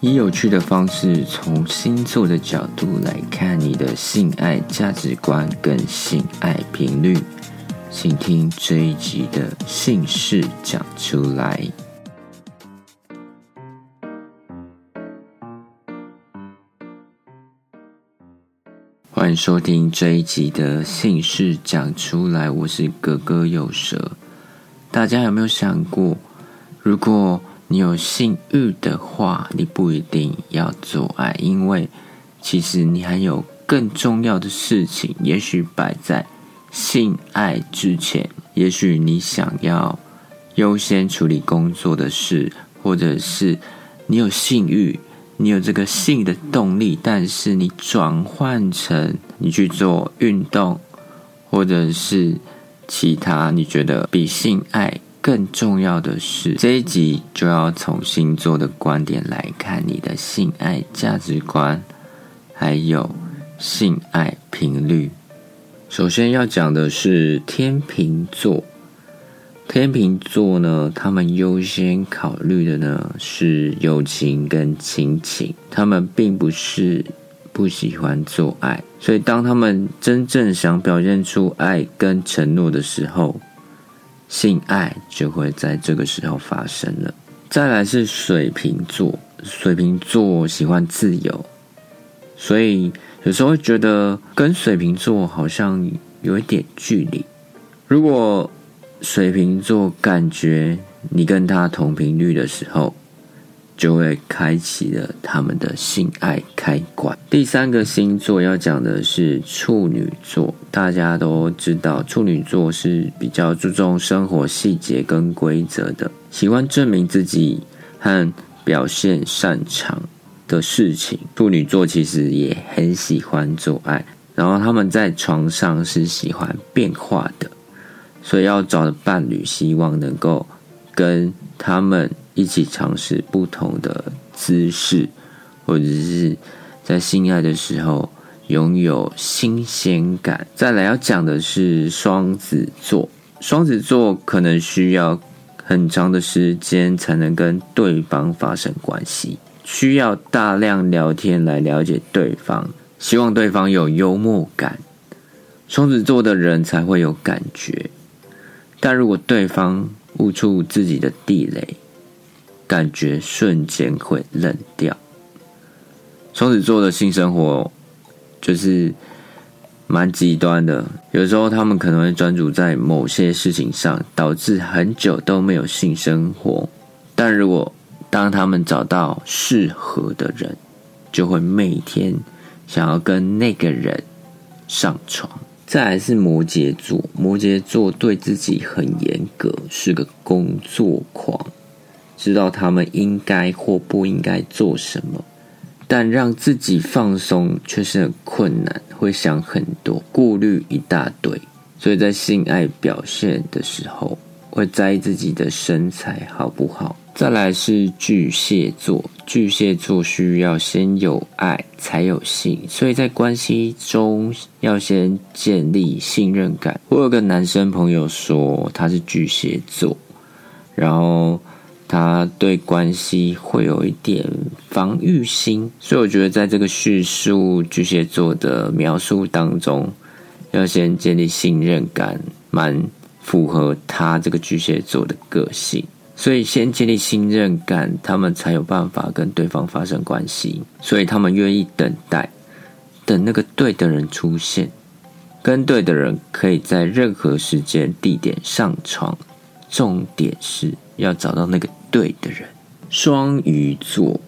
以有趣的方式，从星座的角度来看你的性爱价值观跟性爱频率，请听这一集的姓氏讲出来。欢迎收听这一集的姓氏讲出来，我是哥哥有蛇。大家有没有想过，如果你有性欲的话，你不一定要做爱，因为其实你还有更重要的事情，也许摆在性爱之前。也许你想要优先处理工作的事，或者是你有性欲，你有这个性的动力，但是你转换成你去做运动，或者是其他你觉得比性爱。更重要的是，这一集就要从星座的观点来看你的性爱价值观，还有性爱频率。首先要讲的是天秤座，天秤座呢，他们优先考虑的呢是友情跟亲情，他们并不是不喜欢做爱，所以当他们真正想表现出爱跟承诺的时候。性爱就会在这个时候发生了。再来是水瓶座，水瓶座喜欢自由，所以有时候会觉得跟水瓶座好像有一点距离。如果水瓶座感觉你跟他同频率的时候，就会开启了他们的性爱开关。第三个星座要讲的是处女座，大家都知道处女座是比较注重生活细节跟规则的，喜欢证明自己和表现擅长的事情。处女座其实也很喜欢做爱，然后他们在床上是喜欢变化的，所以要找的伴侣希望能够跟他们。一起尝试不同的姿势，或者是在性爱的时候拥有新鲜感。再来要讲的是双子座，双子座可能需要很长的时间才能跟对方发生关系，需要大量聊天来了解对方，希望对方有幽默感，双子座的人才会有感觉。但如果对方悟出自己的地雷，感觉瞬间会冷掉。双子座的性生活就是蛮极端的，有时候他们可能会专注在某些事情上，导致很久都没有性生活。但如果当他们找到适合的人，就会每天想要跟那个人上床。再来是摩羯座，摩羯座对自己很严格，是个工作狂。知道他们应该或不应该做什么，但让自己放松却是很困难，会想很多，顾虑一大堆。所以在性爱表现的时候，会在意自己的身材好不好。再来是巨蟹座，巨蟹座需要先有爱才有性，所以在关系中要先建立信任感。我有个男生朋友说他是巨蟹座，然后。他对关系会有一点防御心，所以我觉得在这个叙述巨蟹座的描述当中，要先建立信任感，蛮符合他这个巨蟹座的个性。所以先建立信任感，他们才有办法跟对方发生关系。所以他们愿意等待，等那个对的人出现，跟对的人可以在任何时间地点上床。重点是要找到那个。对的人，双鱼座，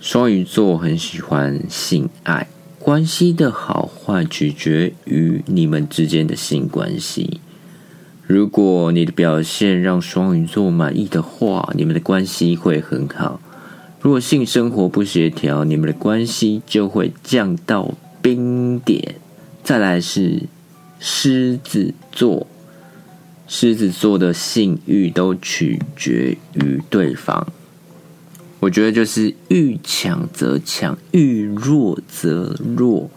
双鱼座很喜欢性爱，关系的好坏取决于你们之间的性关系。如果你的表现让双鱼座满意的话，你们的关系会很好；如果性生活不协调，你们的关系就会降到冰点。再来是狮子座。狮子座的性欲都取决于对方，我觉得就是欲强则强，欲弱则弱。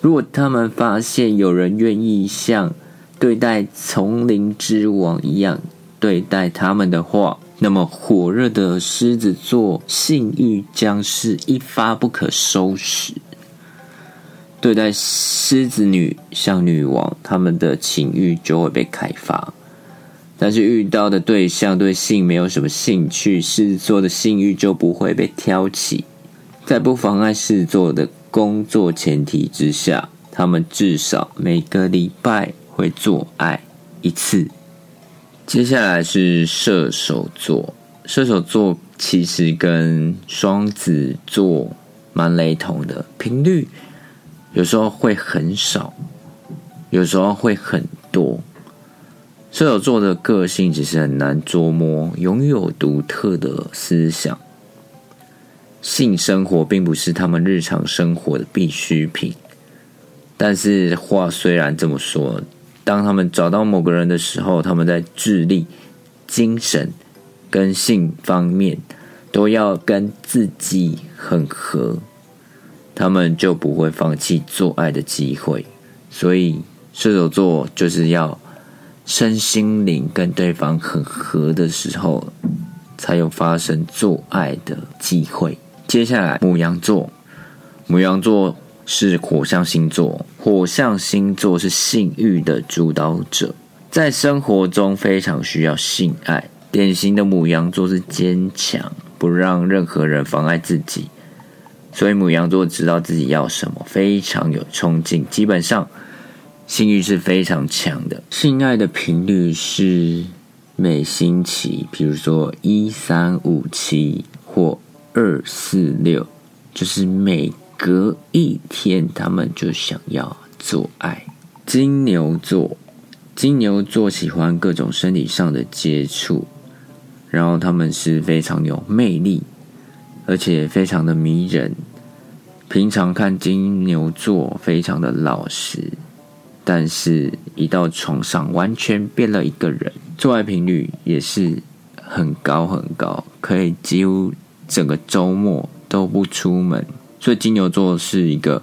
如果他们发现有人愿意像对待丛林之王一样对待他们的话，那么火热的狮子座性欲将是一发不可收拾。对待狮子女像女王，他们的情欲就会被开发。但是遇到的对象对性没有什么兴趣，狮子座的性欲就不会被挑起。在不妨碍狮子座的工作前提之下，他们至少每个礼拜会做爱一次。接下来是射手座，射手座其实跟双子座蛮雷同的，频率有时候会很少，有时候会很多。射手座的个性其实很难捉摸，拥有独特的思想。性生活并不是他们日常生活的必需品，但是话虽然这么说，当他们找到某个人的时候，他们在智力、精神跟性方面都要跟自己很合，他们就不会放弃做爱的机会。所以射手座就是要。身心灵跟对方很合的时候，才有发生做爱的机会。接下来，母羊座，母羊座是火象星座，火象星座是性欲的主导者，在生活中非常需要性爱。典型的母羊座是坚强，不让任何人妨碍自己，所以母羊座知道自己要什么，非常有冲劲，基本上。性欲是非常强的，性爱的频率是每星期，比如说一三五七或二四六，就是每隔一天，他们就想要做爱。金牛座，金牛座喜欢各种身体上的接触，然后他们是非常有魅力，而且非常的迷人。平常看金牛座非常的老实。但是，一到床上，完全变了一个人。做爱频率也是很高很高，可以几乎整个周末都不出门。所以，金牛座是一个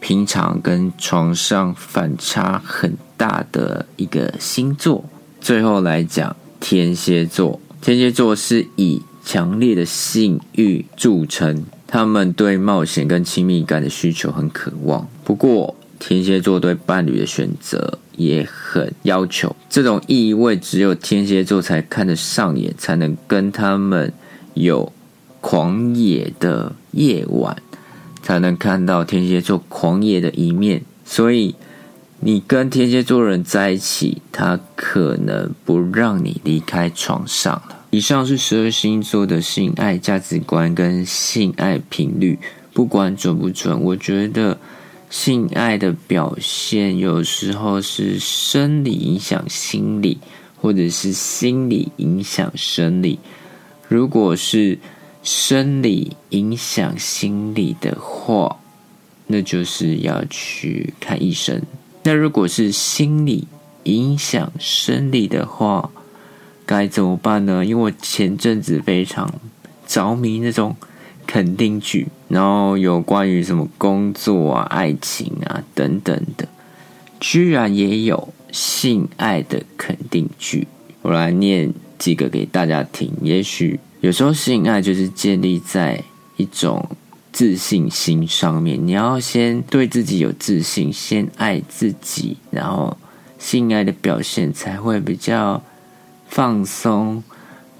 平常跟床上反差很大的一个星座。最后来讲，天蝎座，天蝎座是以强烈的性欲著称，他们对冒险跟亲密感的需求很渴望。不过，天蝎座对伴侣的选择也很要求，这种意味只有天蝎座才看得上眼，才能跟他们有狂野的夜晚，才能看到天蝎座狂野的一面。所以，你跟天蝎座人在一起，他可能不让你离开床上了。以上是十二星座的性爱价值观跟性爱频率，不管准不准，我觉得。性爱的表现有时候是生理影响心理，或者是心理影响生理。如果是生理影响心理的话，那就是要去看医生。那如果是心理影响生理的话，该怎么办呢？因为我前阵子非常着迷那种。肯定句，然后有关于什么工作啊、爱情啊等等的，居然也有性爱的肯定句。我来念几个给大家听。也许有时候性爱就是建立在一种自信心上面，你要先对自己有自信，先爱自己，然后性爱的表现才会比较放松。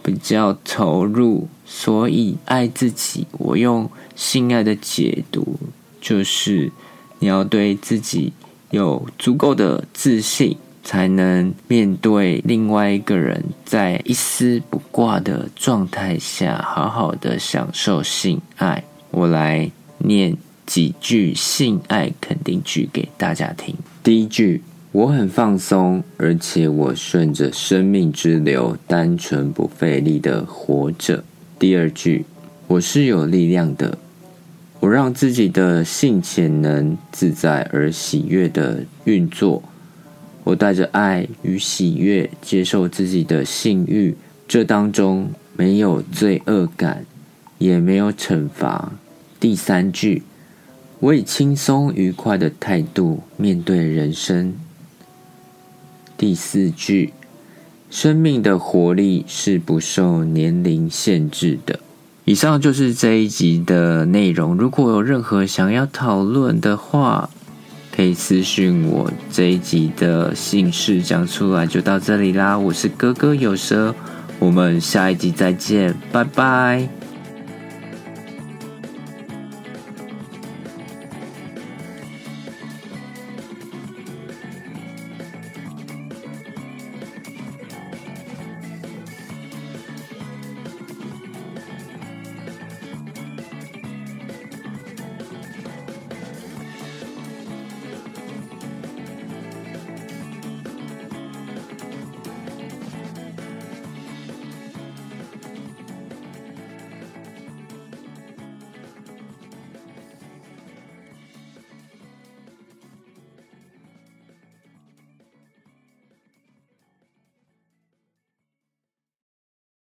比较投入，所以爱自己。我用性爱的解读，就是你要对自己有足够的自信，才能面对另外一个人，在一丝不挂的状态下，好好的享受性爱。我来念几句性爱肯定句给大家听。第一句。我很放松，而且我顺着生命之流，单纯不费力的活着。第二句，我是有力量的，我让自己的性潜能自在而喜悦的运作。我带着爱与喜悦接受自己的性欲，这当中没有罪恶感，也没有惩罚。第三句，我以轻松愉快的态度面对人生。第四句，生命的活力是不受年龄限制的。以上就是这一集的内容。如果有任何想要讨论的话，可以私讯我。这一集的姓氏讲出来就到这里啦。我是哥哥有蛇，我们下一集再见，拜拜。